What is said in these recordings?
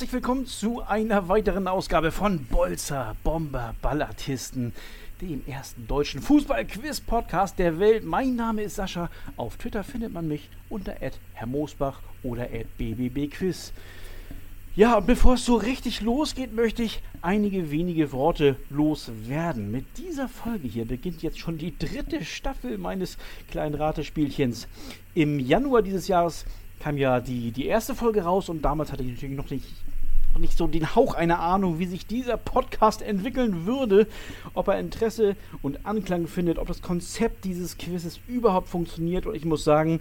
herzlich willkommen zu einer weiteren Ausgabe von Bolzer Bomber Ballartisten, dem ersten deutschen Fußball-Quiz-Podcast der Welt. Mein Name ist Sascha. Auf Twitter findet man mich unter Herr Moosbach oder @bbbquiz. Ja, und bevor es so richtig losgeht, möchte ich einige wenige Worte loswerden. Mit dieser Folge hier beginnt jetzt schon die dritte Staffel meines kleinen Ratespielchens. Im Januar dieses Jahres kam ja die, die erste Folge raus und damals hatte ich natürlich noch nicht, noch nicht so den Hauch einer Ahnung, wie sich dieser Podcast entwickeln würde, ob er Interesse und Anklang findet, ob das Konzept dieses Quizzes überhaupt funktioniert. Und ich muss sagen,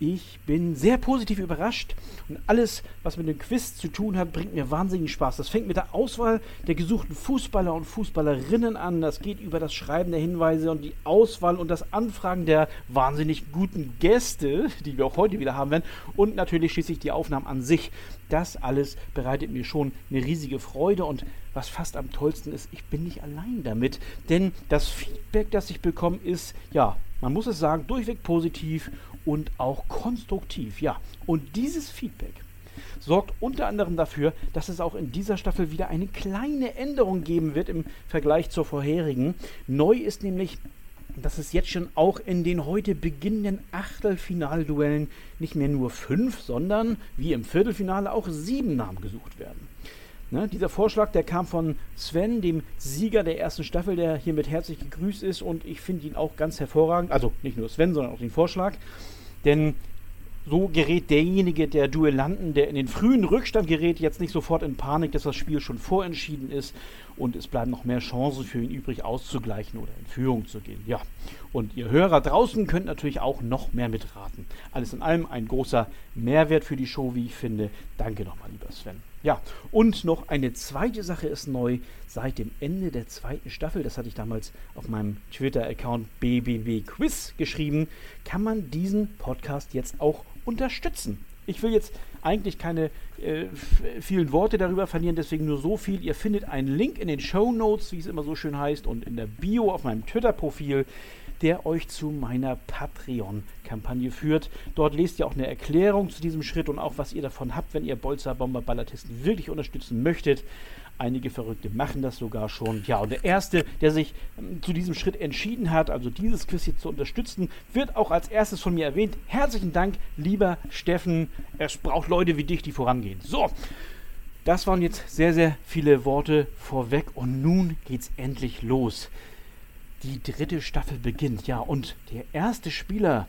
ich bin sehr positiv überrascht und alles, was mit dem Quiz zu tun hat, bringt mir wahnsinnigen Spaß. Das fängt mit der Auswahl der gesuchten Fußballer und Fußballerinnen an. Das geht über das Schreiben der Hinweise und die Auswahl und das Anfragen der wahnsinnig guten Gäste, die wir auch heute wieder haben werden. Und natürlich schließlich die Aufnahmen an sich. Das alles bereitet mir schon eine riesige Freude und was fast am tollsten ist, ich bin nicht allein damit. Denn das Feedback, das ich bekomme, ist, ja, man muss es sagen, durchweg positiv und auch konstruktiv. Ja, und dieses Feedback sorgt unter anderem dafür, dass es auch in dieser Staffel wieder eine kleine Änderung geben wird im Vergleich zur vorherigen. Neu ist nämlich, dass es jetzt schon auch in den heute beginnenden Achtelfinalduellen nicht mehr nur fünf, sondern wie im Viertelfinale auch sieben Namen gesucht werden. Ne, dieser Vorschlag, der kam von Sven, dem Sieger der ersten Staffel, der hiermit herzlich gegrüßt ist und ich finde ihn auch ganz hervorragend. Also nicht nur Sven, sondern auch den Vorschlag. Denn so gerät derjenige der Duellanten, der in den frühen Rückstand gerät, jetzt nicht sofort in Panik, dass das Spiel schon vorentschieden ist und es bleiben noch mehr Chancen für ihn übrig, auszugleichen oder in Führung zu gehen. Ja, und ihr Hörer draußen könnt natürlich auch noch mehr mitraten. Alles in allem ein großer Mehrwert für die Show, wie ich finde. Danke nochmal, lieber Sven. Ja, und noch eine zweite Sache ist neu. Seit dem Ende der zweiten Staffel, das hatte ich damals auf meinem Twitter-Account BBB Quiz geschrieben, kann man diesen Podcast jetzt auch unterstützen. Ich will jetzt eigentlich keine äh, vielen Worte darüber verlieren, deswegen nur so viel. Ihr findet einen Link in den Show Notes, wie es immer so schön heißt, und in der Bio auf meinem Twitter-Profil der euch zu meiner Patreon-Kampagne führt. Dort lest ihr auch eine Erklärung zu diesem Schritt und auch, was ihr davon habt, wenn ihr Bolzer Bomber Ballatisten wirklich unterstützen möchtet. Einige Verrückte machen das sogar schon. Ja, und der Erste, der sich ähm, zu diesem Schritt entschieden hat, also dieses Quiz hier zu unterstützen, wird auch als erstes von mir erwähnt. Herzlichen Dank, lieber Steffen. Es braucht Leute wie dich, die vorangehen. So, das waren jetzt sehr, sehr viele Worte vorweg und nun geht's endlich los die dritte Staffel beginnt. Ja, und der erste Spieler,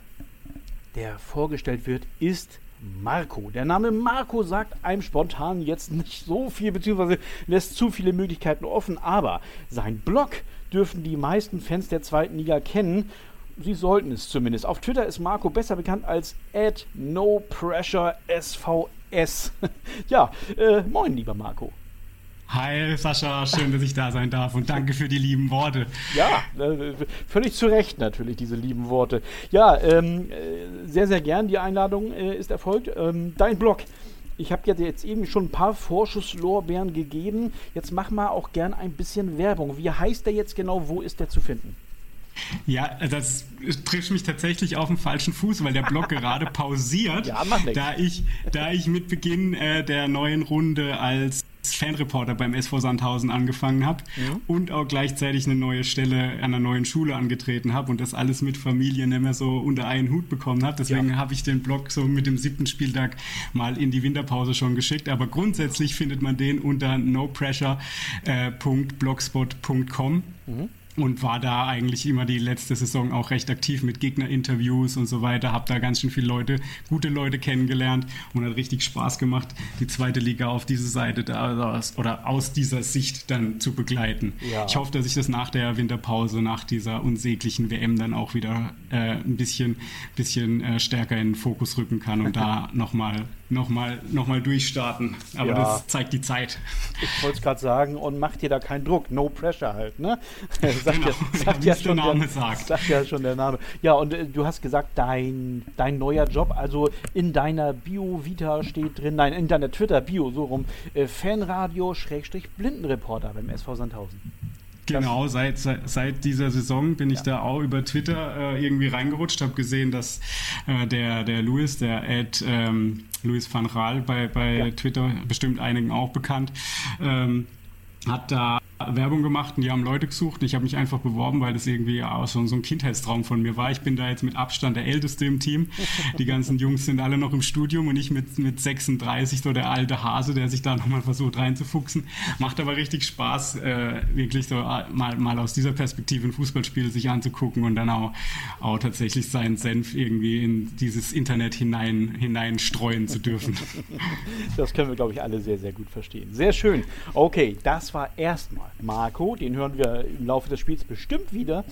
der vorgestellt wird, ist Marco. Der Name Marco sagt einem spontan jetzt nicht so viel, beziehungsweise lässt zu viele Möglichkeiten offen, aber sein Blog dürfen die meisten Fans der zweiten Liga kennen. Sie sollten es zumindest. Auf Twitter ist Marco besser bekannt als at NoPressureSVS. ja, äh, moin, lieber Marco. Hi Sascha, schön, dass ich da sein darf und danke für die lieben Worte. Ja, äh, völlig zu Recht natürlich, diese lieben Worte. Ja, ähm, äh, sehr, sehr gern, die Einladung äh, ist erfolgt. Ähm, dein Blog. Ich habe dir jetzt eben schon ein paar Vorschusslorbeeren gegeben. Jetzt mach mal auch gern ein bisschen Werbung. Wie heißt der jetzt genau? Wo ist der zu finden? Ja, das trifft mich tatsächlich auf den falschen Fuß, weil der Blog gerade pausiert, ja, da ich, da ich mit Beginn äh, der neuen Runde als Fanreporter beim SV Sandhausen angefangen habe ja. und auch gleichzeitig eine neue Stelle an einer neuen Schule angetreten habe und das alles mit Familie nicht mehr so unter einen Hut bekommen habe. Deswegen ja. habe ich den Blog so mit dem siebten Spieltag mal in die Winterpause schon geschickt. Aber grundsätzlich findet man den unter nopressure.blogspot.com. Äh, mhm und war da eigentlich immer die letzte Saison auch recht aktiv mit Gegnerinterviews und so weiter. Hab da ganz schön viele Leute, gute Leute kennengelernt und hat richtig Spaß gemacht, die zweite Liga auf diese Seite da, oder aus dieser Sicht dann zu begleiten. Ja. Ich hoffe, dass ich das nach der Winterpause, nach dieser unsäglichen WM dann auch wieder äh, ein bisschen, bisschen äh, stärker in den Fokus rücken kann und da nochmal nochmal noch mal durchstarten. Aber ja. das zeigt die Zeit. Ich wollte es gerade sagen und macht dir da keinen Druck. No pressure halt, ne? sagt genau, ja, sagt ja schon der sagt ja schon der Name. Ja, und äh, du hast gesagt, dein, dein neuer Job, also in deiner Bio-Vita steht drin, nein, in deiner Twitter-Bio, so rum, äh, Fanradio-Blindenreporter beim SV Sandhausen. Genau, seit, seit, seit, dieser Saison bin ich ja. da auch über Twitter äh, irgendwie reingerutscht, habe gesehen, dass äh, der, der Louis, der Ed ähm, Louis van Raal bei, bei ja. Twitter, bestimmt einigen auch bekannt, ähm, hat da Werbung gemacht und die haben Leute gesucht. Ich habe mich einfach beworben, weil das irgendwie auch so, so, ein Kindheitstraum von mir war. Ich bin da jetzt mit Abstand der Älteste im Team. Die ganzen Jungs sind alle noch im Studium und ich mit, mit 36, so der alte Hase, der sich da nochmal versucht reinzufuchsen. Macht aber richtig Spaß, äh, wirklich so äh, mal, mal aus dieser Perspektive ein Fußballspiel sich anzugucken und dann auch, auch tatsächlich seinen Senf irgendwie in dieses Internet hinein, hineinstreuen zu dürfen. Das können wir, glaube ich, alle sehr, sehr gut verstehen. Sehr schön. Okay, das war erstmal Marco, den hören wir im Laufe des Spiels bestimmt wieder.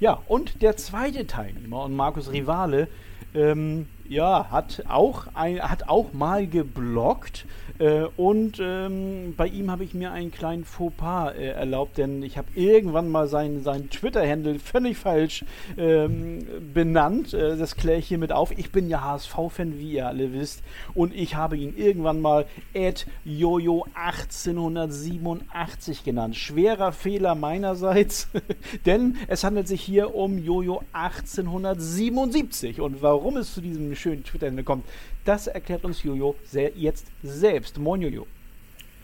Ja, und der zweite Teilnehmer und Markus Rivale, ähm, ja, hat auch, ein, hat auch mal geblockt äh, und ähm, bei ihm habe ich mir einen kleinen Fauxpas äh, erlaubt, denn ich habe irgendwann mal seinen, seinen Twitter-Handle völlig falsch ähm, benannt. Äh, das kläre ich hiermit auf. Ich bin ja HSV-Fan, wie ihr alle wisst. Und ich habe ihn irgendwann mal Jojo 1887 genannt. Schwerer Fehler meinerseits, denn es handelt sich hier um Jojo 1877. Und warum es zu diesem schönen Twitter-Handle kommt, das erklärt uns Jojo jetzt selbst. Moin Jojo.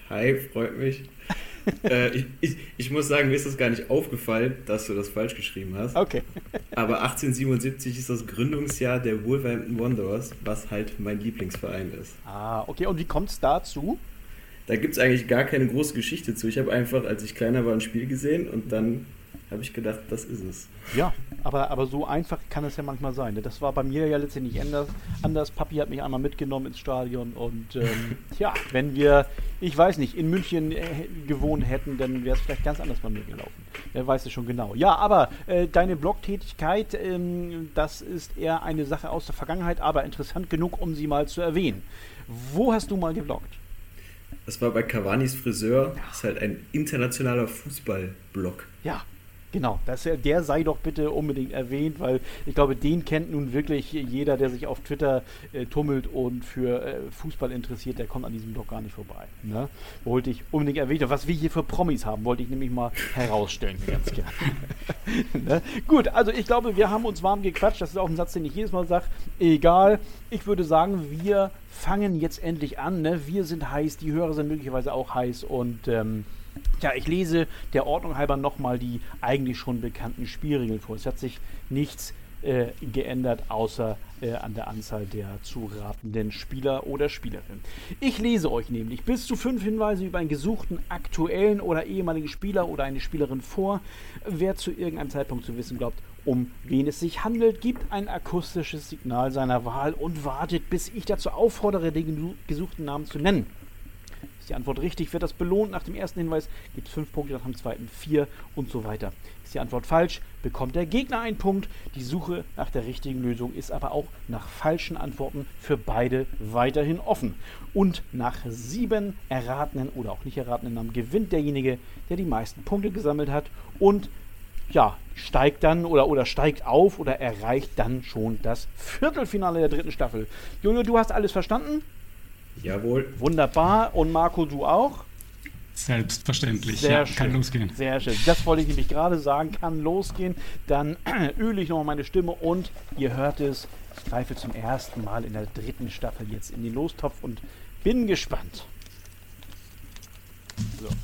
Hi, freut mich. äh, ich, ich, ich, muss sagen, mir ist das gar nicht aufgefallen, dass du das falsch geschrieben hast. Okay. Aber 1877 ist das Gründungsjahr der Wolverhampton Wanderers, was halt mein Lieblingsverein ist. Ah, okay. Und wie kommt es dazu? Da gibt es eigentlich gar keine große Geschichte zu. Ich habe einfach, als ich kleiner war, ein Spiel gesehen und dann habe ich gedacht, das ist es. Ja, aber, aber so einfach kann es ja manchmal sein. Ne? Das war bei mir ja letztendlich anders. anders. Papi hat mich einmal mitgenommen ins Stadion und ähm, ja, wenn wir, ich weiß nicht, in München äh, gewohnt hätten, dann wäre es vielleicht ganz anders bei mir gelaufen. Wer weiß es schon genau. Ja, aber äh, deine Blogtätigkeit, ähm, das ist eher eine Sache aus der Vergangenheit, aber interessant genug, um sie mal zu erwähnen. Wo hast du mal gebloggt? Das war bei Cavanis Friseur. Das ist halt ein internationaler Fußballblog. Ja, Genau, das, der sei doch bitte unbedingt erwähnt, weil ich glaube, den kennt nun wirklich jeder, der sich auf Twitter äh, tummelt und für äh, Fußball interessiert, der kommt an diesem Blog gar nicht vorbei. Ne? Wollte ich unbedingt erwähnen. Was wir hier für Promis haben, wollte ich nämlich mal herausstellen, ganz gerne. ne? Gut, also ich glaube, wir haben uns warm gequatscht. Das ist auch ein Satz, den ich jedes Mal sage. Egal, ich würde sagen, wir fangen jetzt endlich an. Ne? Wir sind heiß, die Hörer sind möglicherweise auch heiß und ähm, ja, ich lese der Ordnung halber nochmal die eigentlich schon bekannten Spielregeln vor. Es hat sich nichts äh, geändert, außer äh, an der Anzahl der zu ratenden Spieler oder Spielerinnen. Ich lese euch nämlich bis zu fünf Hinweise über einen gesuchten aktuellen oder ehemaligen Spieler oder eine Spielerin vor. Wer zu irgendeinem Zeitpunkt zu wissen glaubt, um wen es sich handelt, gibt ein akustisches Signal seiner Wahl und wartet, bis ich dazu auffordere, den gesuchten Namen zu nennen. Die Antwort richtig, wird das belohnt. Nach dem ersten Hinweis gibt es fünf Punkte, nach dem zweiten vier und so weiter. Ist die Antwort falsch, bekommt der Gegner einen Punkt. Die Suche nach der richtigen Lösung ist aber auch nach falschen Antworten für beide weiterhin offen. Und nach sieben erratenen oder auch nicht erratenen Namen gewinnt derjenige, der die meisten Punkte gesammelt hat und ja, steigt dann oder, oder steigt auf oder erreicht dann schon das Viertelfinale der dritten Staffel. Junge, du hast alles verstanden? Jawohl. Wunderbar. Und Marco, du auch? Selbstverständlich. Sehr ja, schön. kann losgehen. Sehr schön. Das wollte ich nämlich gerade sagen. Kann losgehen. Dann öle ich nochmal meine Stimme und ihr hört es. Ich greife zum ersten Mal in der dritten Staffel jetzt in den Lostopf und bin gespannt. So.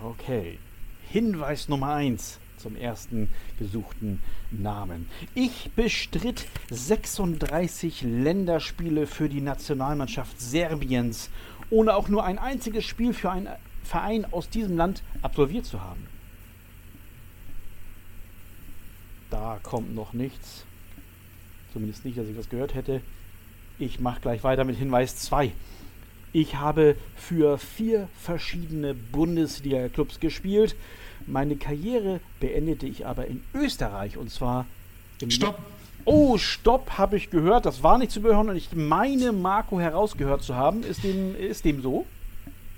Okay. Hinweis Nummer 1 zum ersten gesuchten Namen. Ich bestritt 36 Länderspiele für die Nationalmannschaft Serbiens, ohne auch nur ein einziges Spiel für einen Verein aus diesem Land absolviert zu haben. Da kommt noch nichts. Zumindest nicht, dass ich was gehört hätte. Ich mache gleich weiter mit Hinweis 2. Ich habe für vier verschiedene Bundesliga-Clubs gespielt meine Karriere beendete ich aber in Österreich und zwar im Stopp! Oh, Stopp, habe ich gehört. Das war nicht zu hören und ich meine, Marco herausgehört zu haben. Ist dem, ist dem so?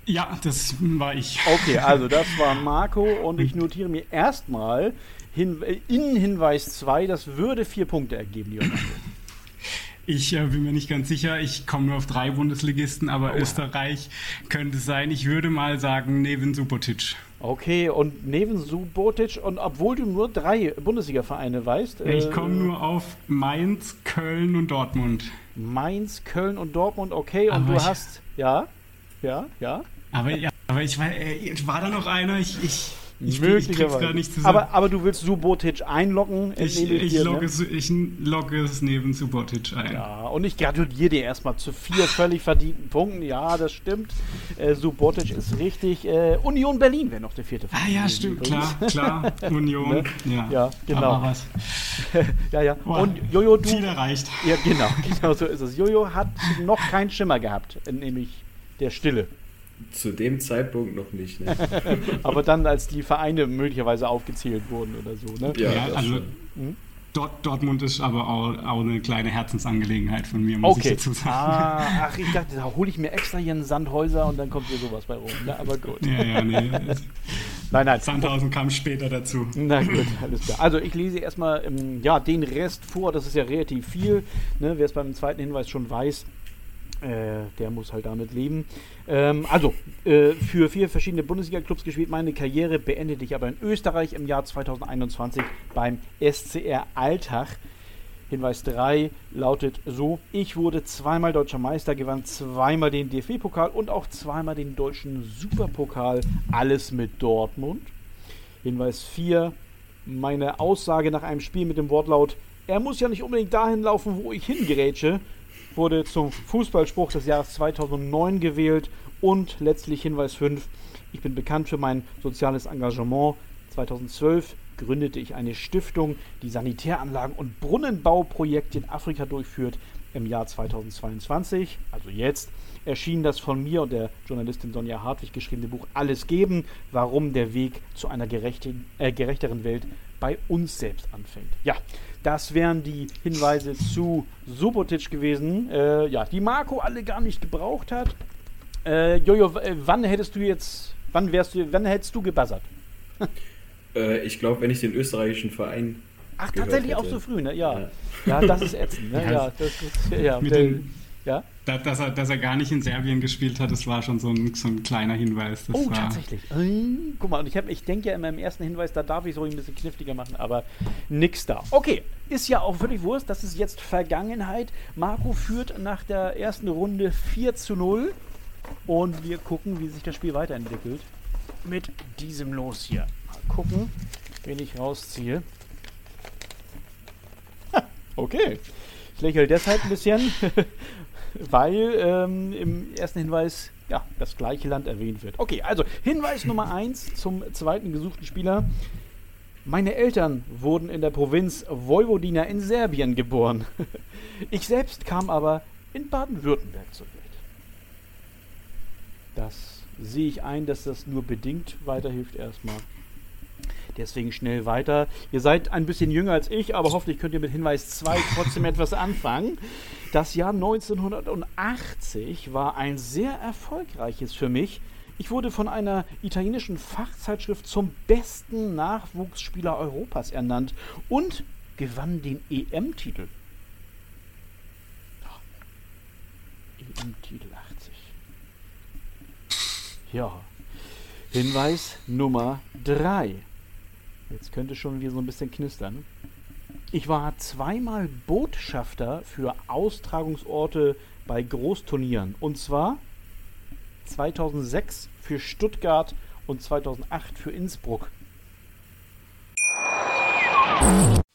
Ja, das war ich. Okay, also das war Marco und ich notiere mir erstmal hin, in Hinweis 2, das würde vier Punkte ergeben, Leonardo. Ich äh, bin mir nicht ganz sicher. Ich komme nur auf drei Bundesligisten, aber oh. Österreich könnte sein. Ich würde mal sagen Neven Subotic. Okay, und Neven Subotic, und obwohl du nur drei Bundesliga-Vereine weißt. ich äh, komme nur auf Mainz, Köln und Dortmund. Mainz, Köln und Dortmund, okay, und aber du hast. Ja, ja, ja. Aber, ja, aber ich war, äh, war da noch einer? Ich, ich, ich. Ich nicht zusammen. Aber, aber du willst Subotic einloggen? Ich, ich, dir, logge, ne? ich logge es neben Subotic ein. Ja, und ich gratuliere dir erstmal zu vier völlig verdienten Punkten. Ja, das stimmt. Äh, Subotic ist richtig. Äh, Union Berlin wäre noch der vierte. Ah ja, stimmt, klar, klar. Union. ne? ja. ja, genau. Ja, ja. Boah, und Jojo, du. Ziel erreicht. Ja, genau, genau so ist es. Jojo hat noch keinen Schimmer gehabt, nämlich der Stille. Zu dem Zeitpunkt noch nicht. Ne? Aber dann, als die Vereine möglicherweise aufgezählt wurden oder so. Ne? Ja, ja also hm? Dort, Dortmund ist aber auch, auch, eine kleine Herzensangelegenheit von mir, muss okay. ich dazu sagen. Ah, ach, ich dachte, da hole ich mir extra hier einen Sandhäuser und dann kommt hier sowas bei rum. Ne? Aber gut. Ja, ja, nee. nein, nein. Sandhausen kam später dazu. Na gut, alles klar. Also ich lese erstmal ähm, ja, den Rest vor, das ist ja relativ viel. Ne? Wer es beim zweiten Hinweis schon weiß, äh, der muss halt damit leben. Ähm, also, äh, für vier verschiedene Bundesliga-Clubs gespielt. Meine Karriere beendete ich aber in Österreich im Jahr 2021 beim SCR Alltag. Hinweis 3 lautet so: Ich wurde zweimal deutscher Meister, gewann zweimal den DFB-Pokal und auch zweimal den deutschen Superpokal. Alles mit Dortmund. Hinweis 4: Meine Aussage nach einem Spiel mit dem Wortlaut: Er muss ja nicht unbedingt dahin laufen, wo ich hingerätsche wurde zum Fußballspruch des Jahres 2009 gewählt und letztlich Hinweis 5. Ich bin bekannt für mein soziales Engagement. 2012 gründete ich eine Stiftung, die Sanitäranlagen und Brunnenbauprojekte in Afrika durchführt. Im Jahr 2022, also jetzt, erschien das von mir und der Journalistin Sonja Hartwig geschriebene Buch Alles geben, warum der Weg zu einer äh, gerechteren Welt bei uns selbst anfängt. Ja, das wären die Hinweise zu Subotic gewesen, äh, ja, die Marco alle gar nicht gebraucht hat. Äh, Jojo, äh, wann hättest du jetzt, wann wärst du, wann hättest du gebuzzert? äh, ich glaube, wenn ich den österreichischen Verein. Ach, tatsächlich hätte. auch so früh, ne? Ja. Ja, ja das ist ätzend, ne? ja, das ist, ja. Mit den, ja? dass, er, dass er gar nicht in Serbien gespielt hat, das war schon so ein, so ein kleiner Hinweis. Das oh, war tatsächlich. Guck mal, ich, ich denke ja in meinem ersten Hinweis, da darf ich es ruhig ein bisschen kniffliger machen, aber nix da. Okay, ist ja auch völlig Wurst, das ist jetzt Vergangenheit. Marco führt nach der ersten Runde 4 zu 0 und wir gucken, wie sich das Spiel weiterentwickelt. Mit diesem Los hier. Mal gucken, wen ich rausziehe. okay. Ich lächle deshalb ein bisschen, weil ähm, im ersten Hinweis ja, das gleiche Land erwähnt wird. Okay, also Hinweis Nummer 1 zum zweiten gesuchten Spieler. Meine Eltern wurden in der Provinz Vojvodina in Serbien geboren. Ich selbst kam aber in Baden-Württemberg zur Welt. Das sehe ich ein, dass das nur bedingt weiterhilft erstmal. Deswegen schnell weiter. Ihr seid ein bisschen jünger als ich, aber hoffentlich könnt ihr mit Hinweis 2 trotzdem etwas anfangen. Das Jahr 1980 war ein sehr erfolgreiches für mich. Ich wurde von einer italienischen Fachzeitschrift zum besten Nachwuchsspieler Europas ernannt und gewann den EM-Titel. EM-Titel 80. Ja. Hinweis Nummer 3. Jetzt könnte schon wieder so ein bisschen knistern. Ich war zweimal Botschafter für Austragungsorte bei Großturnieren. Und zwar 2006 für Stuttgart und 2008 für Innsbruck.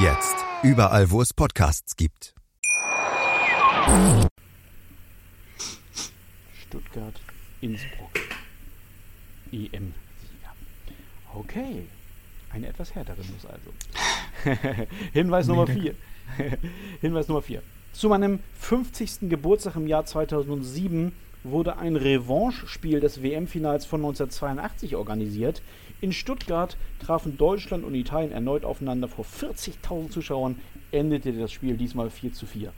Jetzt. Überall, wo es Podcasts gibt. Stuttgart, Innsbruck. EM-Sieger. Okay. Eine etwas härtere Nuss also. Hinweis Nummer Nee, 4. Hinweis Nummer 4. Zu meinem 50. Geburtstag im Jahr 2007 wurde ein Revanche-Spiel des WM-Finals von 1982 organisiert. In Stuttgart trafen Deutschland und Italien erneut aufeinander. Vor 40.000 Zuschauern endete das Spiel diesmal 4 zu 4.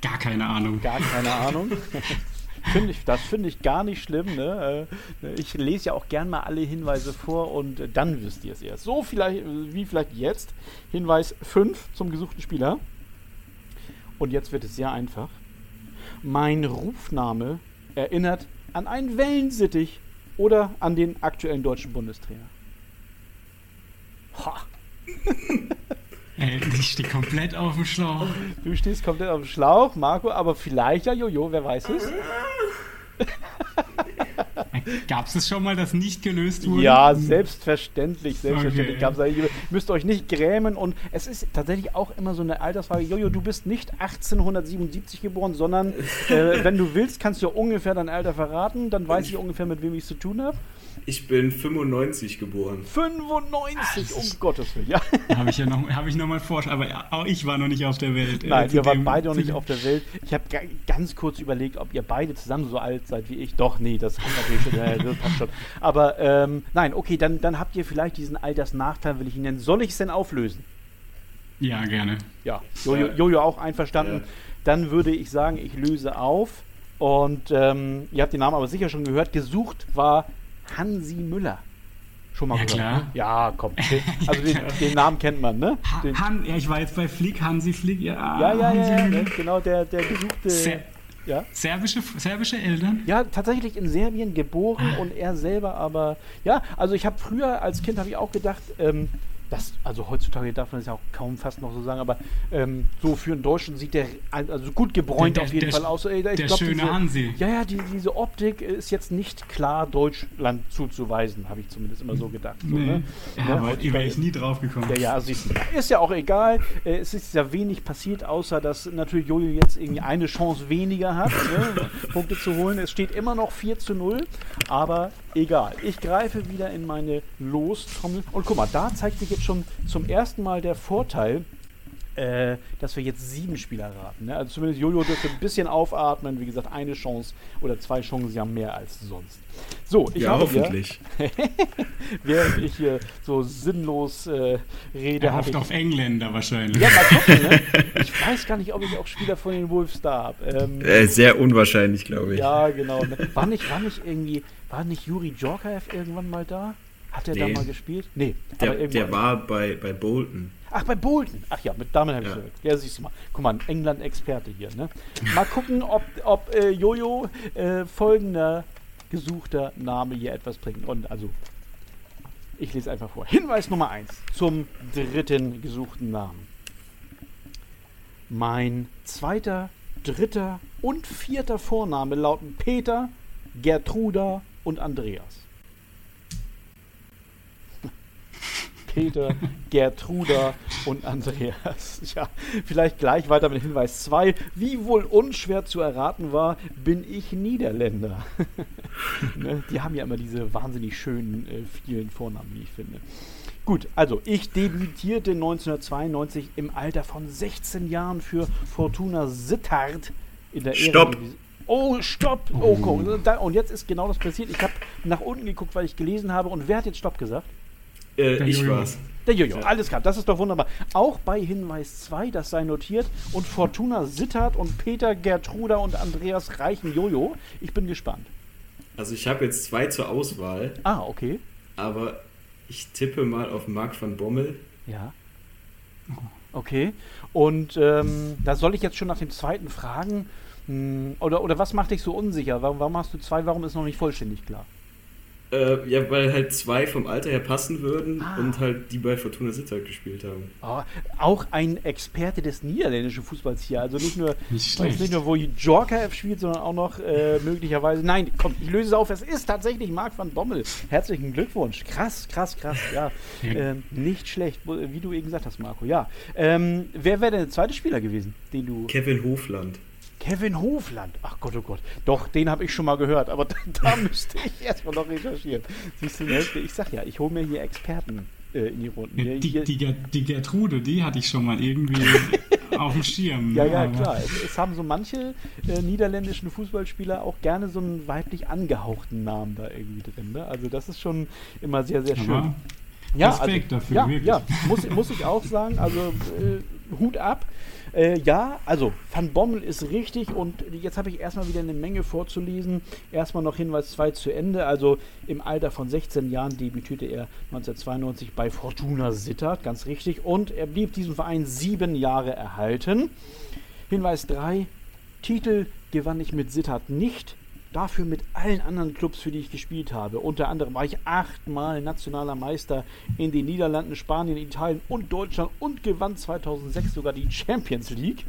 Gar keine Ahnung. Gar keine Ahnung. Find ich, das finde ich gar nicht schlimm. Ne? Äh, Ich lese ja auch gern mal alle Hinweise vor und dann wisst ihr es erst. So vielleicht wie vielleicht jetzt. Hinweis 5 zum gesuchten Spieler. Und jetzt wird es sehr einfach. Mein Rufname erinnert an einen Wellensittich oder an den aktuellen deutschen Bundestrainer. Ha, Ey, ich stehe komplett auf dem Schlauch. du stehst komplett auf dem Schlauch, Marco, aber vielleicht ja Jojo, wer weiß es? Gab es schon mal, dass nicht gelöst wurde? Ja, selbstverständlich, selbstverständlich Okay. gab's da. Ihr müsst euch nicht grämen und es ist tatsächlich auch immer so eine Altersfrage. Jojo, du bist nicht 1877 geboren, sondern äh, wenn du willst, kannst du ungefähr dein Alter verraten, dann weiß ich ungefähr, mit wem ich es zu tun habe. Ich bin 95 geboren. 95, um Gottes Willen. Ja. Habe ich ja noch, habe ich noch mal forscht, aber auch ich war noch nicht auf der Welt. äh, Nein, ihr wart dem- beide noch nicht auf der Welt. Ich habe ga ganz kurz überlegt, ob ihr beide zusammen so alt seid wie ich. Doch, nee, das kommt natürlich schon. Ja, das passt schon. Aber ähm, nein, okay, dann, dann habt ihr vielleicht diesen Altersnachteil, will ich ihn nennen. Soll ich es denn auflösen? Ja, gerne. Ja, Jojo. Jojo auch einverstanden. Ja. Dann würde ich sagen, ich löse auf. Und ähm, ihr habt den Namen aber sicher schon gehört. Gesucht war Hansi Müller. Schon mal Ja, gehört? klar. Ne? Ja, komm. Den, also den, den Namen kennt man, ne? Den, Han, ja, ich war jetzt bei Flick, Hansi Flick. Ja, ja, ja, Hansi ja, ja, Müller. ne? genau, der, der gesuchte. Ser Ja. serbische, serbische Eltern? Ja, tatsächlich in Serbien geboren und er selber aber, ja, also ich habe früher als Kind habe ich auch gedacht, ähm, das, also heutzutage darf man es ja auch kaum fast noch so sagen, aber ähm, so für einen Deutschen sieht der also gut gebräunt Der- auf jeden der- Fall aus. Ey, der glaub, schöne diese, Hansi. Ja, ja, die, diese Optik ist jetzt nicht klar Deutschland zuzuweisen, habe ich zumindest immer so gedacht. So, Nee. ne? Ja, Ja, aber heutzutage- wäre ich nie drauf gekommen. ja, ja, du. Ist ja auch egal. Äh, Es ist ja wenig passiert, außer dass natürlich Jojo jetzt irgendwie eine Chance weniger hat, ne, Punkte zu holen. Es steht immer noch 4 zu 0, aber egal. Ich greife wieder in meine Lostrommel. Und guck mal, da zeigt sich jetzt schon zum ersten Mal der Vorteil, äh, dass wir jetzt sieben Spieler raten. Ne? Also zumindest Jojo dürfte ein bisschen aufatmen. Wie gesagt, eine Chance oder zwei Chancen ja mehr als sonst. So, ich ja, habe hier, hoffentlich. während ich hier so sinnlos äh, rede, Er habe hofft ich auf Engländer wahrscheinlich. ja, mal gucken, ne? Ich weiß gar nicht, ob ich auch Spieler von den Wolves da habe. Ähm, Äh, sehr unwahrscheinlich, glaube ich. ja, genau. Ne? War nicht, war nicht irgendwie, war nicht Juri Djorkaeff irgendwann mal da? Hat er da Nee. mal gespielt? Nee, Der, der war bei, bei Bolton. Ach, bei Bolton. Ach ja, mit damit habe ich Ja. gehört. Ja, siehst du mal. Guck mal, ein England-Experte hier, ne? Mal gucken, ob, ob äh, Jojo äh, folgender gesuchter Name hier etwas bringt. Und also, ich lese einfach vor. Hinweis Nummer 1 zum dritten gesuchten Namen. Mein zweiter, dritter und vierter Vorname lauten Peter, Gertruda und Andreas. Peter, Gertruda und Andreas. Ja, vielleicht gleich weiter mit Hinweis 2. Wie wohl unschwer zu erraten war, bin ich Niederländer. ne? Die haben ja immer diese wahnsinnig schönen, äh, vielen Vornamen, wie ich finde. Gut, also ich debütierte 1992 im Alter von 16 Jahren für Fortuna Sittard in der Stopp. Oh, stopp! Oh, da, und jetzt ist genau das passiert. Ich habe nach unten geguckt, weil ich gelesen habe. Und wer hat jetzt Stopp gesagt? Äh, Der ich Jojo. war's. Der Jojo, Ja. alles klar, das ist doch wunderbar. Auch bei Hinweis 2, das sei notiert. Und Fortuna Sittard und Peter, Gertruda und Andreas reichen Jojo. Ich bin gespannt. Also ich habe jetzt zwei zur Auswahl, Ah, okay. aber ich tippe mal auf Marc van Bommel. Ja. Okay. Und ähm, da soll ich jetzt schon nach dem zweiten fragen. Hm, Oder, oder was macht dich so unsicher? Warum, warum hast du zwei? Warum ist noch nicht vollständig klar? Äh, ja, weil halt zwei vom Alter her passen würden Ah. und halt die bei Fortuna Sittard gespielt haben. Ah, auch ein Experte des niederländischen Fußballs hier. Also nicht nur, Nicht weiß schlecht. nicht nur wo Djorkaeff spielt, sondern auch noch äh, möglicherweise. Nein, komm, ich löse es auf. Es ist tatsächlich Marc van Bommel. Herzlichen Glückwunsch. Krass, krass, krass. Ja, ähm, nicht schlecht, wie du eben gesagt hast, Marco. Ja. Ähm, wer wäre denn der zweite Spieler gewesen, den du. Kevin Hofland. Kevin Hofland. Ach Gott, oh Gott. Doch, den habe ich schon mal gehört, aber da, da müsste ich erstmal noch recherchieren. Siehst du, ne? ich sag ja, ich hole mir hier Experten äh, in die Runden. Ja, die, Hier- die, Ger- die Gertrude, die hatte ich schon mal irgendwie auf dem Schirm. Ja, ja, aber- klar. Es, es haben so manche äh, niederländischen Fußballspieler auch gerne so einen weiblich angehauchten Namen da irgendwie drin. Ne? Also das ist schon immer sehr, sehr schön. Aber ja, Respekt dafür, ja, wirklich. Ja, muss, muss ich auch sagen. Also äh, Hut ab. Äh, ja, also Van Bommel ist richtig und jetzt habe ich erstmal wieder eine Menge vorzulesen. Erstmal noch Hinweis 2 zu Ende. Also im Alter von 16 Jahren debütierte er 1992 bei Fortuna Sittard, ganz richtig. Und er blieb diesem Verein sieben Jahre erhalten. Hinweis 3, Titel gewann ich mit Sittard nicht, dafür mit allen anderen Clubs, für die ich gespielt habe. Unter anderem war ich achtmal nationaler Meister in den Niederlanden, Spanien, Italien und Deutschland und gewann 2006 sogar die Champions League.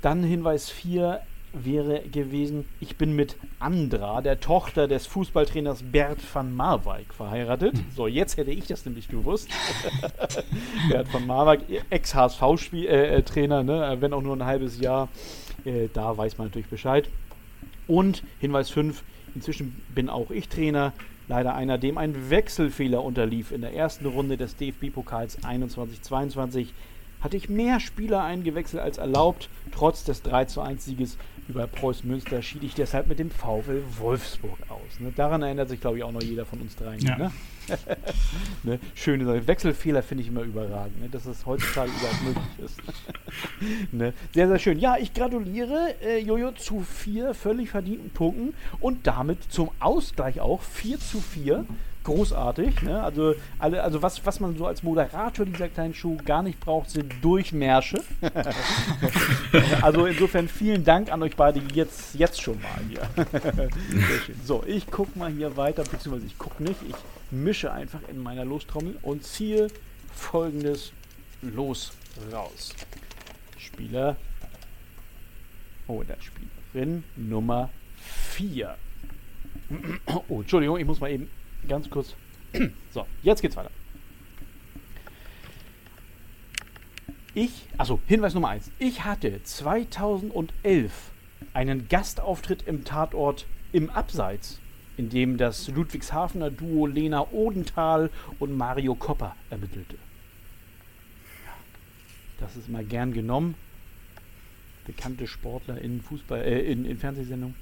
Dann Hinweis 4 wäre gewesen, ich bin mit Andra, der Tochter des Fußballtrainers Bert van Marwijk, verheiratet. So, jetzt hätte ich das nämlich gewusst. Bert van Marwijk, Ex-HSV-Trainer, ne? wenn auch nur ein halbes Jahr. Äh, da weiß man natürlich Bescheid. Und Hinweis 5, inzwischen bin auch ich Trainer. Leider einer, dem ein Wechselfehler unterlief. In der ersten Runde des DFB-Pokals 21-22 hatte ich mehr Spieler eingewechselt als erlaubt. Trotz des 3 1 Sieges über Preußen Münster schied ich deshalb mit dem VfL Wolfsburg aus. Ne? Daran erinnert sich, glaube ich, auch noch jeder von uns dreien. Ja. Ne? ne? Schöne Sache. Wechselfehler finde ich immer überragend, ne? dass es heutzutage überhaupt möglich ist. ne? Sehr, sehr schön. Ja, ich gratuliere äh, Jojo zu vier völlig verdienten Punkten und damit zum Ausgleich auch 4 zu 4. Großartig. Ne? Also, alle, also was, was man so als Moderator dieser kleinen Show gar nicht braucht, sind Durchmärsche. also insofern vielen Dank an euch beide jetzt, jetzt schon mal hier. So, ich gucke mal hier weiter, beziehungsweise ich gucke nicht. Ich mische einfach in meiner Lostrommel und ziehe folgendes Los raus. Spieler oder Spielerin Nummer 4. Oh, Entschuldigung, ich muss mal eben ganz kurz. So, jetzt geht's weiter. Ich, also Hinweis Nummer 1. Ich hatte 2011 einen Gastauftritt im Tatort im Abseits, in dem das Ludwigshafener Duo Lena Odenthal und Mario Kopper ermittelte. Das ist mal gern genommen. Bekannte Sportler in Fußball, äh, in, in Fernsehsendungen.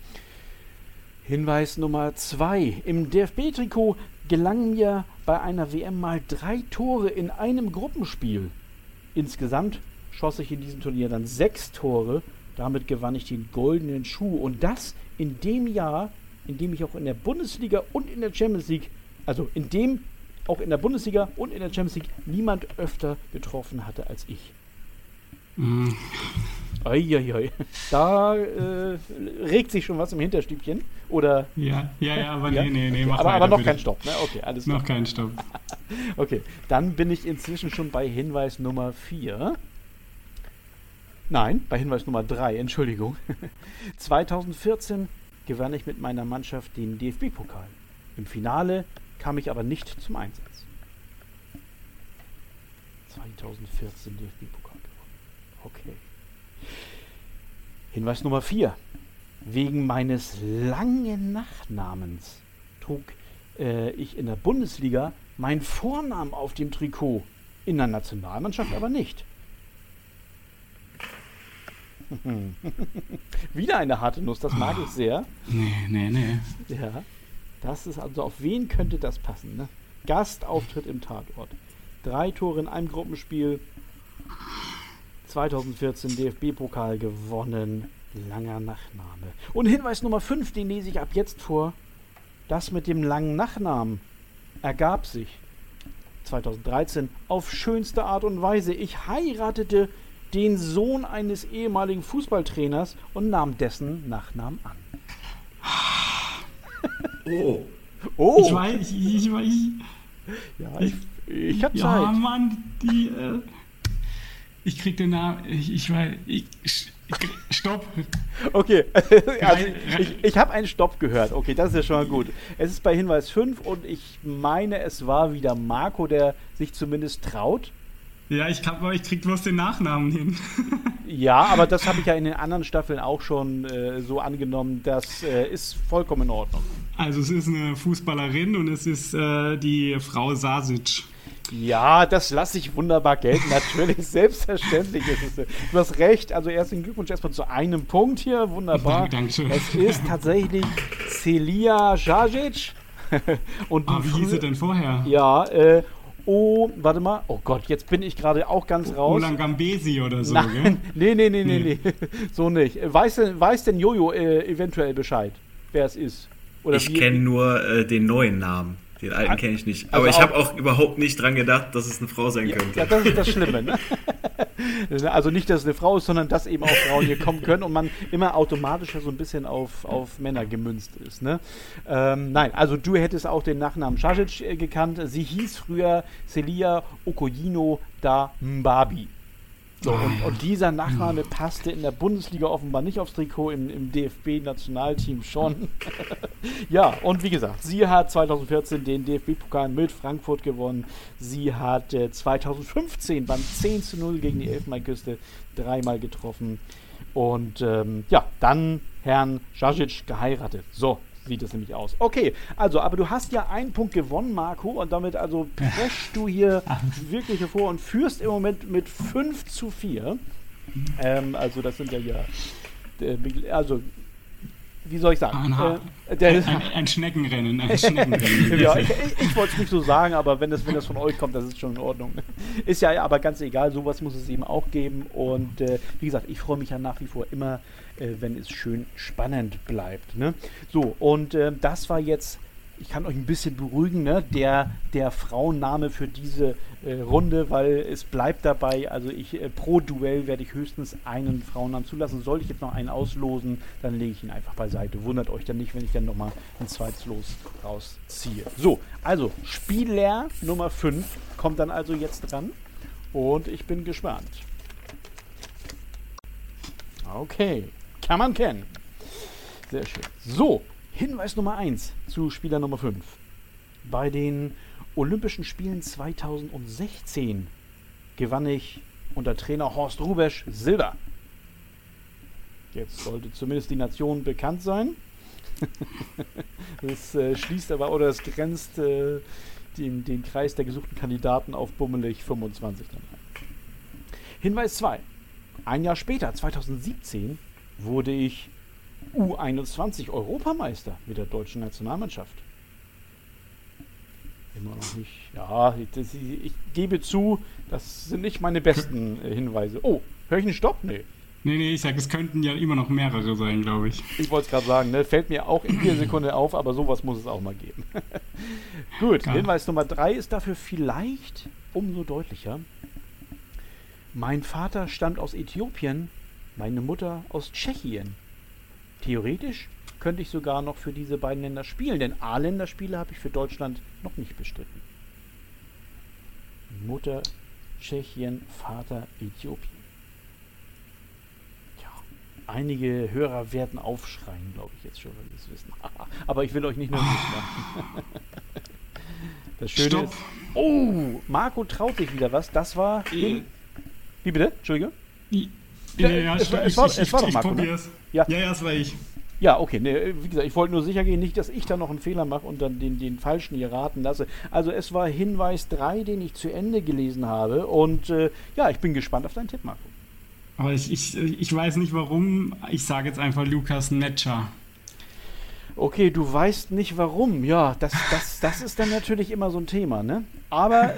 Hinweis Nummer 2. Im DFB-Trikot gelangen mir bei einer WM mal drei Tore in einem Gruppenspiel. Insgesamt schoss ich in diesem Turnier dann sechs Tore. Damit gewann ich den goldenen Schuh. Und das in dem Jahr, in dem ich auch in der Bundesliga und in der Champions League, also in dem auch in der Bundesliga und in der Champions League niemand öfter getroffen hatte als ich. Mm, Eieiei. Da äh, regt sich schon was im Hinterstübchen. Oder. Ja, ja, ja, aber Ja? nee, nee, nee, mach aber, weiter, aber noch bitte. kein Stopp, ne? Okay, alles klar. Noch kein Stopp. Okay, dann bin ich inzwischen schon bei Hinweis Nummer 4. Nein, bei Hinweis Nummer 3, Entschuldigung. 2014 gewann ich mit meiner Mannschaft den DFB-Pokal. Im Finale kam ich aber nicht zum Einsatz. 2014 DFB-Pokal gewonnen. Okay. Hinweis Nummer 4. Wegen meines langen Nachnamens trug äh, ich in der Bundesliga meinen Vornamen auf dem Trikot. In der Nationalmannschaft aber nicht. Wieder eine harte Nuss, das mag ich sehr. Nee, nee, nee. Ja, das ist also, auf wen könnte das passen? Ne? Gastauftritt im Tatort. Drei Tore in einem Gruppenspiel. 2014 DFB-Pokal gewonnen. Langer Nachname. Und Hinweis Nummer 5, den lese ich ab jetzt vor. Das mit dem langen Nachnamen ergab sich 2013 auf schönste Art und Weise. Ich heiratete den Sohn eines ehemaligen Fußballtrainers und nahm dessen Nachnamen an. Oh, Oh, Ich weiß, ich, ich weiß. ja, ich, ich hab Ja, Zeit. Mann, die. Äh, ich krieg den Namen. Ich, ich weiß. Ich, stopp. Okay, also ich, ich habe einen Stopp gehört. Okay, das ist ja schon mal gut. Es ist bei Hinweis 5 und ich meine, es war wieder Marco, der sich zumindest traut. Ja, ich, kann, aber ich krieg bloß den Nachnamen hin. Ja, aber das habe ich ja in den anderen Staffeln auch schon äh, so angenommen. Das äh, ist vollkommen in Ordnung. Also, es ist eine Fußballerin und es ist äh, die Frau Sasic. Ja, das lasse ich wunderbar gelten. Natürlich, selbstverständlich ist es. Du hast recht. Also herzlichen Glückwunsch erstmal zu einem Punkt hier. Wunderbar. Dankeschön. Es ist tatsächlich Celia Jajic. Und ah, wie hieß sie denn vorher? Ja, äh, Oh, warte mal. Oh Gott, jetzt bin ich gerade auch ganz raus. Roland Gambesi oder so, Nein, gell? Nee, nee, nee, nee, nee. so nicht. Weiß denn, weiß denn Jojo äh, eventuell Bescheid, wer es ist? Oder ich kenne nur äh, den neuen Namen. Den alten kenne ich nicht. Aber also ich habe auch überhaupt nicht dran gedacht, dass es eine Frau sein könnte. Ja, das ist das Schlimme. Ne? also nicht, dass es eine Frau ist, sondern dass eben auch Frauen hier kommen können und man immer automatisch so ein bisschen auf, auf Männer gemünzt ist. Ne? Ähm, nein, also du hättest auch den Nachnamen Šašić äh, gekannt. Sie hieß früher Celia Okoyino da Mbabi. So, und, und, dieser Nachname passte in der Bundesliga offenbar nicht aufs Trikot, im, im DFB-Nationalteam schon. ja, und wie gesagt, sie hat 2014 den DFB-Pokal mit Frankfurt gewonnen. Sie hat äh, 2015 beim 10 zu 0 gegen die Elfenbeinküste dreimal getroffen. Und ähm, ja, dann Herrn Jajic geheiratet. So, sieht es nämlich aus. Okay, also, aber du hast ja einen Punkt gewonnen, Marco, und damit also preschst du hier wirklich hervor und führst im Moment mit 5 zu 4. Ähm, also, das sind ja hier, äh, also, wie soll ich sagen? Ein, äh, der, ein, ein Schneckenrennen. Ein Schneckenrennen. ja, ich, ich, wollte es nicht so sagen, aber wenn das, wenn das von euch kommt, das ist schon in Ordnung. Ist ja aber ganz egal, sowas muss es eben auch geben. Und äh, wie gesagt, ich freue mich ja nach wie vor immer äh, wenn es schön spannend bleibt. Ne? So, und äh, das war jetzt, ich kann euch ein bisschen beruhigen, ne? der, der Frauenname für diese äh, Runde, weil es bleibt dabei, also ich äh, pro Duell werde ich höchstens einen Frauennamen zulassen. Sollte ich jetzt noch einen auslosen, dann lege ich ihn einfach beiseite. Wundert euch dann nicht, wenn ich dann nochmal ein zweites Los rausziehe. So, also Spieler Nummer 5 kommt dann also jetzt dran und ich bin gespannt. Okay. Kann man kennen. Sehr schön. So, Hinweis Nummer 1 zu Spieler Nummer 5. Bei den Olympischen Spielen 2016 gewann ich unter Trainer Horst Rubesch Silber. Jetzt sollte zumindest die Nation bekannt sein. das äh, schließt aber oder es grenzt äh, den, den Kreis der gesuchten Kandidaten auf bummelig 25 dann ein. Hinweis 2. Ein Jahr später, 2017, wurde ich U21 Europameister mit der deutschen Nationalmannschaft. Immer noch nicht. Ja, ich, ich, gebe zu, das sind nicht meine besten äh, Hinweise. Oh, höre ich einen Stopp? Nee. Nee, nee, ich sag, es könnten ja immer noch mehrere sein, glaube ich. Ich wollte es gerade sagen, ne? fällt mir auch in jeder Sekunde auf, aber sowas muss es auch mal geben. Gut, Klar. Hinweis Nummer drei ist dafür vielleicht umso deutlicher. Mein Vater stammt aus Äthiopien meine Mutter aus Tschechien. Theoretisch könnte ich sogar noch für diese beiden Länder spielen, denn A-Länderspiele habe ich für Deutschland noch nicht bestritten. Mutter Tschechien, Vater Äthiopien. Ja, einige Hörer werden aufschreien, glaube ich jetzt schon, wenn sie es wissen. Aber ich will euch nicht nur machen. Das Schöne Stopp. ist. Oh, Marco traut sich wieder was. Das war. Wie bitte? Entschuldige? Ja, ja, es, es, war, es war doch Marco, ne? Ja. ja, ja, es war ich. Ja, okay. Ne, wie gesagt, ich wollte nur sicher gehen, nicht, dass ich da noch einen Fehler mache und dann den, den falschen hier raten lasse. Also es war Hinweis 3, den ich zu Ende gelesen habe. Und äh, ja, ich bin gespannt auf deinen Tipp, Marco. Aber ich, ich, ich weiß nicht warum. Ich sage jetzt einfach Lukas Netscher. Okay, du weißt nicht warum. Ja, das, das, das ist dann natürlich immer so ein Thema, ne? Aber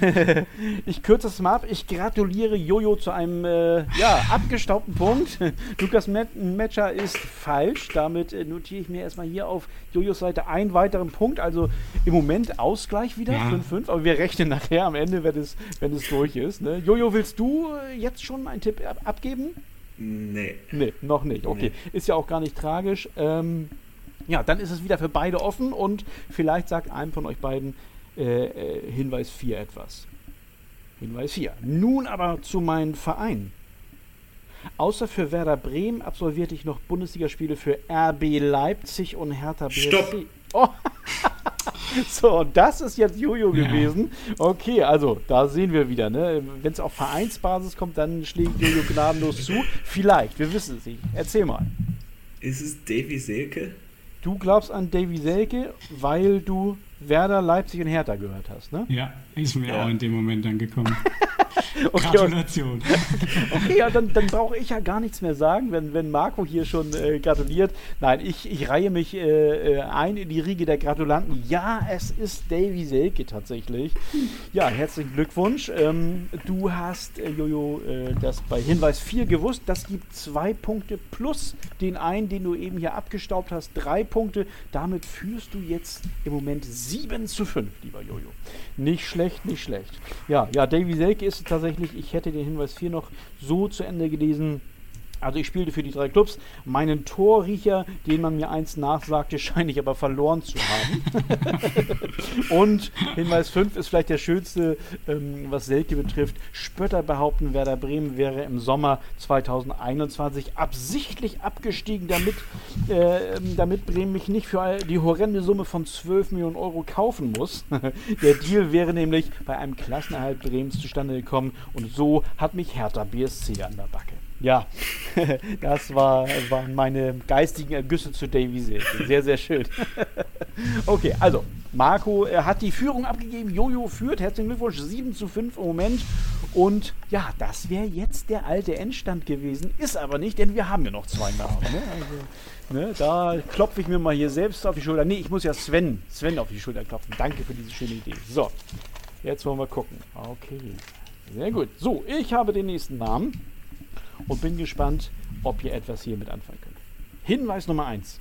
äh, ich kürze es mal ab. Ich gratuliere Jojo zu einem äh, ja, abgestaubten Punkt. Lukas Matcher ist falsch. Damit äh, notiere ich mir erstmal hier auf Jojos Seite einen weiteren Punkt. Also im Moment Ausgleich wieder, 5-5. Ja. Aber wir rechnen nachher am Ende, wenn es, wenn es durch ist. Ne? Jojo, willst du äh, jetzt schon einen Tipp ab abgeben? Nee. Nee, noch nicht. Okay. Nee. Ist ja auch gar nicht tragisch. Ähm, ja, dann ist es wieder für beide offen und vielleicht sagt einem von euch beiden äh, äh, Hinweis 4 etwas. Hinweis 4. Nun aber zu meinen Vereinen. Außer für Werder Bremen absolvierte ich noch Bundesligaspiele für RB Leipzig und Hertha BSC. Stopp! Oh. so, das ist jetzt Jojo ja. gewesen. Okay, also da sehen wir wieder, ne? Wenn es auf Vereinsbasis kommt, dann schlägt Jojo gnadenlos zu. Vielleicht, wir wissen es nicht. Erzähl mal. Ist es Davy Selke? Du glaubst an Davy Selke, weil du Werder, Leipzig und Hertha gehört hast, ne? Ja, ist mir Ja. auch in dem Moment dann gekommen. Okay, Gratulation. Okay, ja, dann, dann brauche ich ja gar nichts mehr sagen, wenn, wenn Marco hier schon äh, gratuliert. Nein, ich, ich reihe mich äh, äh, ein in die Riege der Gratulanten. Ja, es ist Davy Selke tatsächlich. Ja, herzlichen Glückwunsch. Ähm, du hast, äh, Jojo, äh, das bei Hinweis 4 gewusst. Das gibt zwei Punkte plus den einen, den du eben hier abgestaubt hast. Drei Punkte. Damit führst du jetzt im Moment 7 zu 5, lieber Jojo. Nicht schlecht, nicht schlecht. Ja, ja, Davy Selke ist tatsächlich, ich hätte den Hinweis 4 noch so zu Ende gelesen. Also ich spielte für die drei Clubs. Meinen Torriecher, den man mir einst nachsagte, scheine ich aber verloren zu haben. Und Hinweis 5 ist vielleicht der schönste, ähm, was Selke betrifft. Spötter behaupten, Werder Bremen wäre im Sommer 2021 absichtlich abgestiegen, damit, äh, ähm, damit Bremen mich nicht für die horrende Summe von 12 Millionen Euro kaufen muss. der Deal wäre nämlich bei einem Klassenerhalt Bremens zustande gekommen und so hat mich Hertha BSC an der Backe. Ja, das war, waren meine geistigen Ergüsse zu Selke. Sehr, sehr schön. okay, also, Marco äh, hat die Führung abgegeben. Jojo führt. Herzlichen Glückwunsch. 7 zu 5 im Moment. Und ja, das wäre jetzt der alte Endstand gewesen. Ist aber nicht, denn wir haben ja noch zwei Namen. Ne? Also, ne, da klopfe ich mir mal hier selbst auf die Schulter. Nee, ich muss ja Sven, Sven auf die Schulter klopfen. Danke für diese schöne Idee. So, jetzt wollen wir gucken. Okay, sehr gut. So, ich habe den nächsten Namen und bin gespannt, ob ihr etwas hier mit anfangen könnt. Hinweis Nummer 1.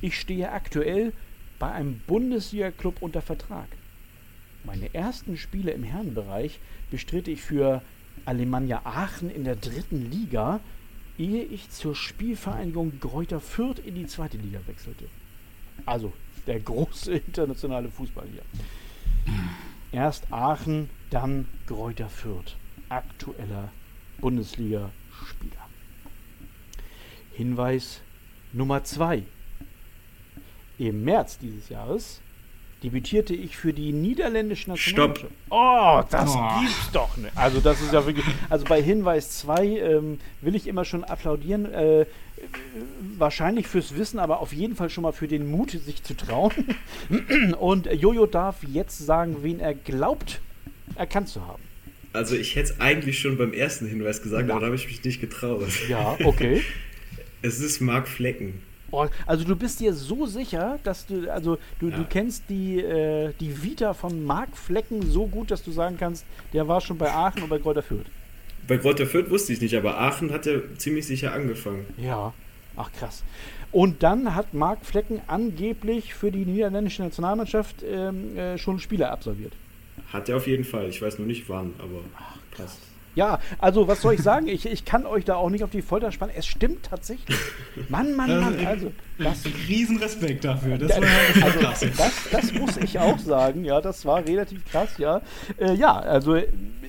Ich stehe aktuell bei einem Bundesliga-Club unter Vertrag. Meine ersten Spiele im Herrenbereich bestritt ich für Alemannia Aachen in der dritten Liga, ehe ich zur Spielvereinigung Greuther Fürth in die zweite Liga wechselte. Also der große internationale Fußball hier. Erst Aachen, dann Greuther Fürth. Aktueller Bundesliga-Spieler. Hinweis Nummer 2. Im März dieses Jahres debütierte ich für die niederländische Nationalmannschaft. Oh, das Oh. gibt's doch nicht. Also das ist ja wirklich. Also bei Hinweis 2 ähm, will ich immer schon applaudieren. Äh, wahrscheinlich fürs Wissen, aber auf jeden Fall schon mal für den Mut, sich zu trauen. Und Jojo darf jetzt sagen, wen er glaubt, erkannt zu haben. Also ich hätte es eigentlich schon beim ersten Hinweis gesagt, Na. aber da habe ich mich nicht getraut. Ja, okay. Es ist Marc Flecken. Oh, also du bist dir so sicher, dass du, also du, du Ja. kennst die, äh, die Vita von Marc Flecken so gut, dass du sagen kannst, der war schon bei Aachen und bei Kräuter Fürth. Bei Greuther Fürth wusste ich nicht, aber Aachen hat ja ziemlich sicher angefangen. Ja, ach krass. Und dann hat Marc Flecken angeblich für die niederländische Nationalmannschaft ähm, äh, schon Spiele absolviert. Hat er auf jeden Fall. Ich weiß nur nicht wann, aber passt. Ja, also was soll ich sagen? Ich, ich kann euch da auch nicht auf die Folter spannen. Es stimmt tatsächlich. Mann, Mann, Mann. Also, das, Riesenrespekt dafür. Das war, das war Also, klasse. das, das muss ich auch sagen, ja, das war relativ krass, ja. Äh, ja, also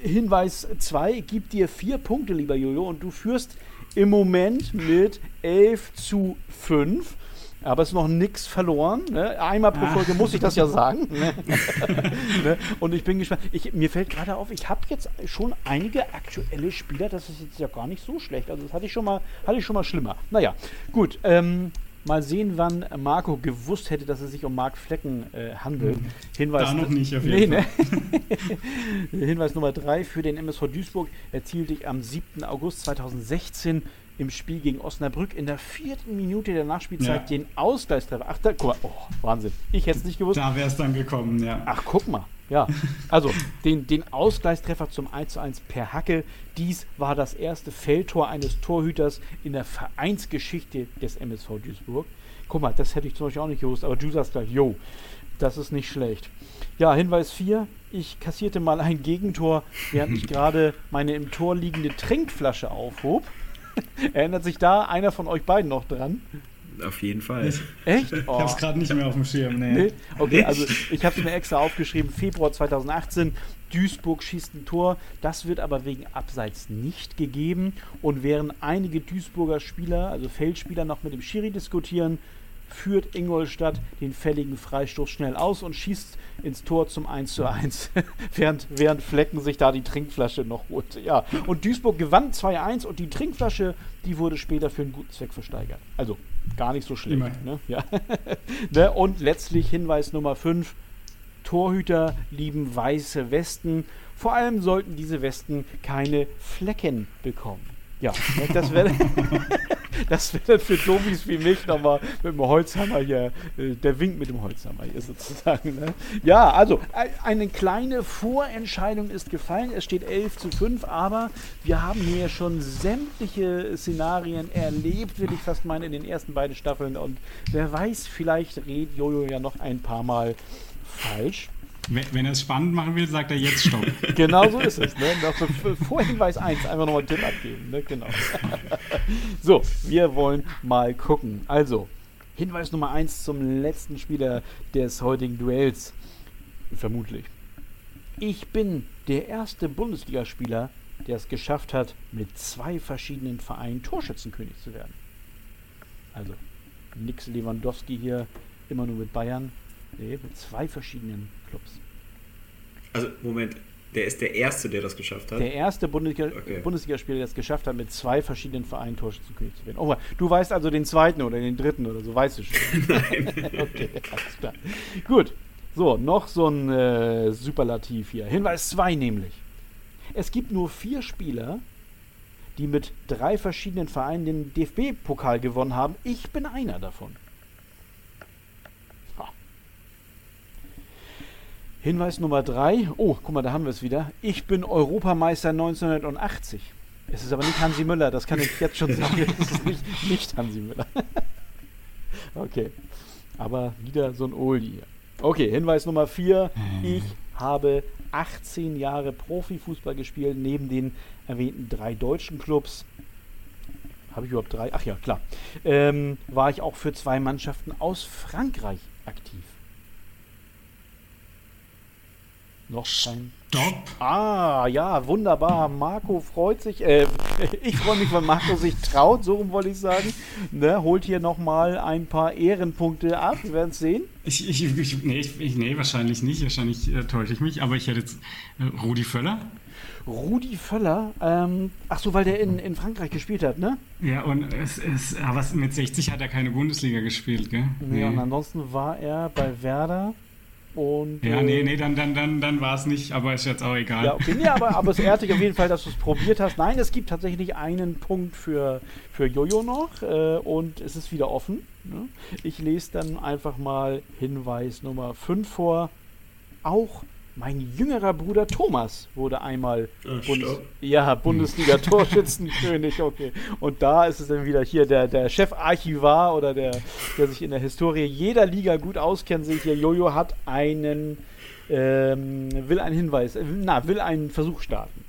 Hinweis 2 gibt dir vier Punkte, lieber Jojo, und du führst im Moment mit 11 zu 5. Aber es ist noch nichts verloren. Ne? Einmal pro Ah. Folge muss ich das ja sagen. Ne? ne? Und ich bin gespannt. Ich, mir fällt gerade auf, ich habe jetzt schon einige aktuelle Spieler. Das ist jetzt ja gar nicht so schlecht. Also das hatte ich schon mal, hatte ich schon mal schlimmer. Naja, gut. Ähm, mal sehen, wann Marco gewusst hätte, dass es sich um Marc Flecken äh, handelt. Hinweis Da noch nicht, auf nee, jeden ne? Hinweis Nummer 3 für den MSV Duisburg erzielte ich am 7. August 2016 im Spiel gegen Osnabrück in der vierten Minute der Nachspielzeit Ja. den Ausgleichstreffer. Ach, da, guck mal, oh, Wahnsinn. Ich hätte es nicht gewusst. Da wäre es dann gekommen, ja. Ach, guck mal. Ja, also den, den Ausgleichstreffer zum 1:1 per Hacke. Dies war das erste Feldtor eines Torhüters in der Vereinsgeschichte des MSV Duisburg. Guck mal, das hätte ich zum Beispiel auch nicht gewusst, aber du sagst gleich, jo, das ist nicht schlecht. Ja, Hinweis 4. Ich kassierte mal ein Gegentor, während ich gerade meine im Tor liegende Trinkflasche aufhob. Erinnert sich da einer von euch beiden noch dran? Auf jeden Fall. Echt? Ich Oh. hab's gerade nicht mehr auf dem Schirm, nee. Nee? Okay, also ich habe es mir extra aufgeschrieben, Februar 2018, Duisburg schießt ein Tor. Das wird aber wegen Abseits nicht gegeben. Und während einige Duisburger Spieler, also Feldspieler, noch mit dem Schiri diskutieren, führt Ingolstadt den fälligen Freistoß schnell aus und schießt ins Tor zum 1 zu 1, während, während Flecken sich da die Trinkflasche noch holte. Ja, und Duisburg gewann 2-1 und die Trinkflasche, die wurde später für einen guten Zweck versteigert. Also gar nicht so schlecht. Ne? Ja. ne? Und letztlich Hinweis Nummer 5. Torhüter lieben weiße Westen. Vor allem sollten diese Westen keine Flecken bekommen. Ja, das wäre das wär für Domis wie mich nochmal mit dem Holzhammer hier, äh, der Wink mit dem Holzhammer hier sozusagen. Ne? Ja, also eine kleine Vorentscheidung ist gefallen. Es steht 11 zu 5, aber wir haben hier schon sämtliche Szenarien erlebt, will ich fast meinen, in den ersten beiden Staffeln. Und wer weiß, vielleicht redet Jojo ja noch ein paar Mal falsch. Wenn er es spannend machen will, sagt er jetzt Stopp. genau so ist es. Ne? Vor Hinweis 1 einfach nochmal einen Tipp abgeben. Ne? Genau. so, wir wollen mal gucken. Also, Hinweis Nummer 1 zum letzten Spieler des heutigen Duells. Vermutlich. Ich bin der erste Bundesligaspieler, der es geschafft hat, mit zwei verschiedenen Vereinen Torschützenkönig zu werden. Also, nix Lewandowski hier immer nur mit Bayern. Nee, mit zwei verschiedenen Clubs. Also, Moment, der ist der Erste, der das geschafft hat? Der erste Bundesliga okay. Bundesligaspieler, der es geschafft hat, mit zwei verschiedenen Vereinen Torschützenkönig zu werden. Oh, du weißt also den zweiten oder den dritten oder so, weißt du schon. Nein. okay, alles klar. Gut. So, noch so ein äh, Superlativ hier. Hinweis 2 nämlich. Es gibt nur vier Spieler, die mit drei verschiedenen Vereinen den DFB-Pokal gewonnen haben. Ich bin einer davon. Hinweis Nummer drei. Oh, guck mal, da haben wir es wieder. Ich bin Europameister 1980. Es ist aber nicht Hansi Müller, das kann ich jetzt schon sagen. Es ist nicht, nicht Hansi Müller. okay. Aber wieder so ein Oldie hier. Okay, Hinweis Nummer vier. Ich habe 18 Jahre Profifußball gespielt, neben den erwähnten drei deutschen Clubs. Habe ich überhaupt drei? Ach ja, klar. Ähm, war ich auch für zwei Mannschaften aus Frankreich aktiv. Noch kein. Stopp. Ah, ja, wunderbar. Marco freut sich. Äh, ich freue mich, weil Marco sich traut, so rum wollte ich sagen. Ne, holt hier nochmal ein paar Ehrenpunkte ab. Wir werden es sehen. Ich, ich, ich, nee, ich, nee, wahrscheinlich nicht. Wahrscheinlich äh, täusche ich mich. Aber ich hätte jetzt äh, Rudi Völler. Rudi Völler, ähm, ach so, weil der in, in Frankreich gespielt hat, ne? Ja, und es, es, aber mit 60 hat er keine Bundesliga gespielt, gell? Nee, nee. und ansonsten war er bei Werder und, ja, nee, äh, nee, dann, dann, dann, dann war es nicht, aber ist jetzt auch egal. Ja, okay, nee, aber, aber es ehrt dich auf jeden Fall, dass du es probiert hast. Nein, es gibt tatsächlich einen Punkt für, für Jojo noch äh, und es ist wieder offen. Ne? Ich lese dann einfach mal Hinweis Nummer 5 vor. Auch mein jüngerer Bruder Thomas wurde einmal Ach, Bundes ja, Bundesliga-Torschützenkönig. Okay. Und da ist es dann wieder hier der, der Chefarchivar oder der, der sich in der Historie jeder Liga gut auskennt, sehe ich hier. Jojo hat einen, ähm, will einen Hinweis, äh, na, will einen Versuch starten.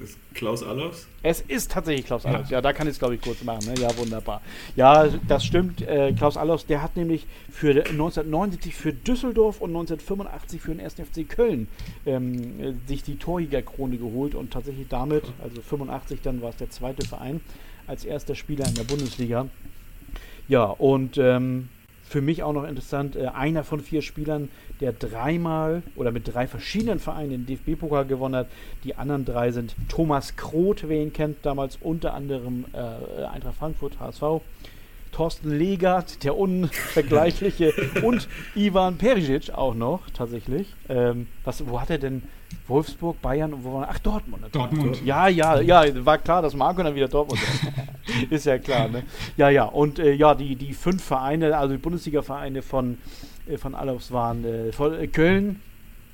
Ist Klaus Allofs? Es ist tatsächlich Klaus Allofs. Ja, da kann ich es, glaube ich, kurz machen. Ne? Ja, wunderbar. Ja, das stimmt. Äh, Klaus Allofs, der hat nämlich für 1979 für Düsseldorf und 1985 für den 1. FC Köln ähm, äh, sich die Torjägerkrone geholt und tatsächlich damit, also 85 dann war es der zweite Verein, als erster Spieler in der Bundesliga. Ja, und ähm, für mich auch noch interessant, äh, einer von vier Spielern, der dreimal oder mit drei verschiedenen Vereinen den DFB-Pokal gewonnen hat. Die anderen drei sind Thomas Kroth, wer ihn kennt, damals unter anderem äh, Eintracht Frankfurt, HSV. Thorsten Legert, der unvergleichliche, und Ivan Perisic auch noch tatsächlich. Ähm, was, wo hat er denn Wolfsburg, Bayern und wo war? Ach, Dortmund. Dortmund. Ja, ja, ja, war klar, dass Marco dann wieder Dortmund ist. ist ja klar, ne? Ja, ja, und äh, ja, die, die fünf Vereine, also die Bundesliga-Vereine von, äh, von Alofs waren äh, äh, Köln,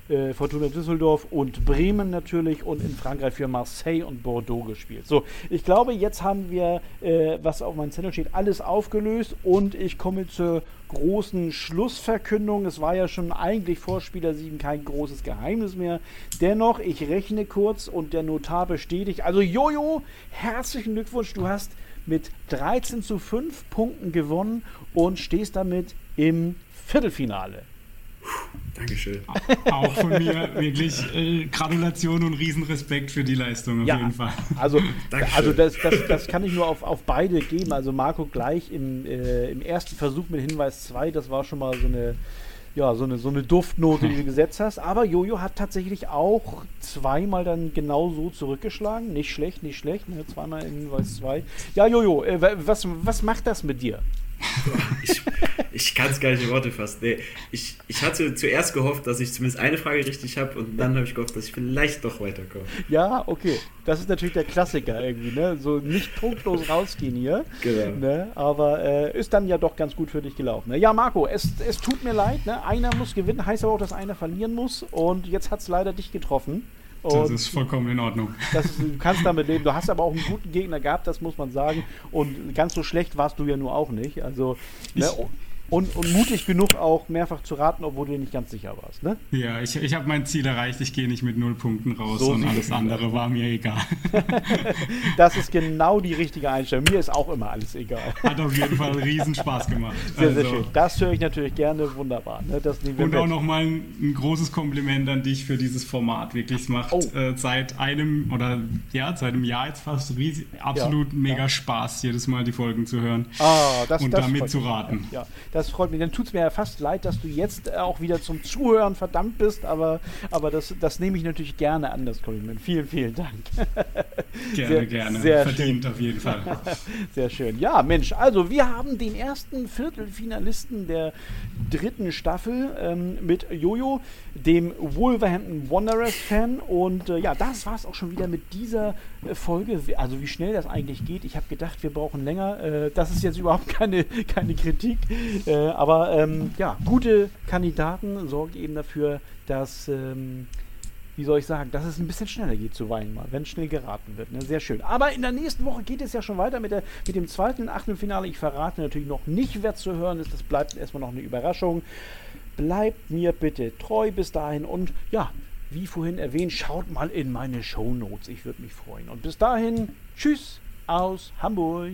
äh, Fortuna Düsseldorf und Bremen natürlich und in Frankreich für Marseille und Bordeaux gespielt. So, ich glaube, jetzt haben wir, äh, was auf meinem Zettel steht, alles aufgelöst und ich komme zur großen Schlussverkündung. Es war ja schon eigentlich vor Spieler 7 kein großes Geheimnis mehr. Dennoch, ich rechne kurz und der Notar bestätigt. Also Jojo, herzlichen Glückwunsch, du hast mit 13 zu 5 Punkten gewonnen und stehst damit im Viertelfinale. Dankeschön. Auch von mir wirklich äh, Gratulation und Riesenrespekt für die Leistung auf ja, jeden Fall. Also, also das, das, das kann ich nur auf, auf beide geben. Also Marco gleich im, äh, im ersten Versuch mit Hinweis 2, das war schon mal so eine, ja, so eine, so eine Duftnote, die du gesetzt hast. Aber Jojo hat tatsächlich auch zweimal dann genau so zurückgeschlagen. Nicht schlecht, nicht schlecht. Ne? Zweimal in Hinweis 2. Ja, Jojo, äh, was, was macht das mit dir? Ich, ich kann es gar nicht in Worte fassen. Nee, ich, ich hatte zuerst gehofft, dass ich zumindest eine Frage richtig habe und dann habe ich gehofft, dass ich vielleicht doch weiterkomme. Ja, okay. Das ist natürlich der Klassiker irgendwie, ne? So nicht punktlos rausgehen hier. Genau. Ne? Aber äh, ist dann ja doch ganz gut für dich gelaufen. Ne? Ja, Marco, es, es tut mir leid. Ne? Einer muss gewinnen, heißt aber auch, dass einer verlieren muss. Und jetzt hat es leider dich getroffen. Das ist vollkommen in Ordnung. das ist, du kannst damit leben. Du hast aber auch einen guten Gegner gehabt, das muss man sagen. Und ganz so schlecht warst du ja nur auch nicht. Also, ne? Und, und mutig genug auch mehrfach zu raten, obwohl du dir nicht ganz sicher warst. Ne? Ja, ich, ich habe mein Ziel erreicht. Ich gehe nicht mit null Punkten raus So und alles es andere war mir egal. Das ist genau die richtige Einstellung. Mir ist auch immer alles egal. Hat auf jeden Fall riesen Spaß gemacht. Sehr, sehr Also, schön. Das höre ich natürlich gerne. Wunderbar. Ne? Das Und auch nochmal ein, ein großes Kompliment an dich für dieses Format. Wirklich, es macht Oh. äh, seit einem oder ja, seit einem Jahr jetzt fast riesig, absolut Ja, mega ja. Spaß, jedes Mal die Folgen zu hören. Ah, das, und das damit zu raten. Ja, das freut mich. Dann tut es mir ja fast leid, dass du jetzt äh, auch wieder zum Zuhören verdammt bist, aber, aber das, das nehme ich natürlich gerne an, das Kompliment. Vielen, vielen Dank. Gerne, Sehr- gerne. sehr Verdient auf jeden Fall. Sehr schön. Ja, Mensch, also wir haben den ersten Viertelfinalisten der dritten Staffel ähm, mit Jojo, dem Wolverhampton Wanderers-Fan. Und äh, ja, das war es auch schon wieder mit dieser äh, Folge. Also wie schnell das eigentlich geht. Ich habe gedacht, wir brauchen länger. Äh, das ist jetzt überhaupt keine, keine Kritik. Äh, aber ähm, ja, gute Kandidaten sorgt eben dafür, dass... Ähm, wie soll ich sagen, dass es ein bisschen schneller geht zuweilen mal, wenn schnell geraten wird. Ne? Sehr schön. Aber in der nächsten Woche geht es ja schon weiter mit, der, mit dem zweiten Achtelfinale. Ich verrate natürlich noch nicht, wer zu hören ist. Das bleibt erstmal noch eine Überraschung. Bleibt mir bitte treu bis dahin und ja, wie vorhin erwähnt, schaut mal in meine Shownotes. Ich würde mich freuen. Und bis dahin, tschüss aus Hamburg.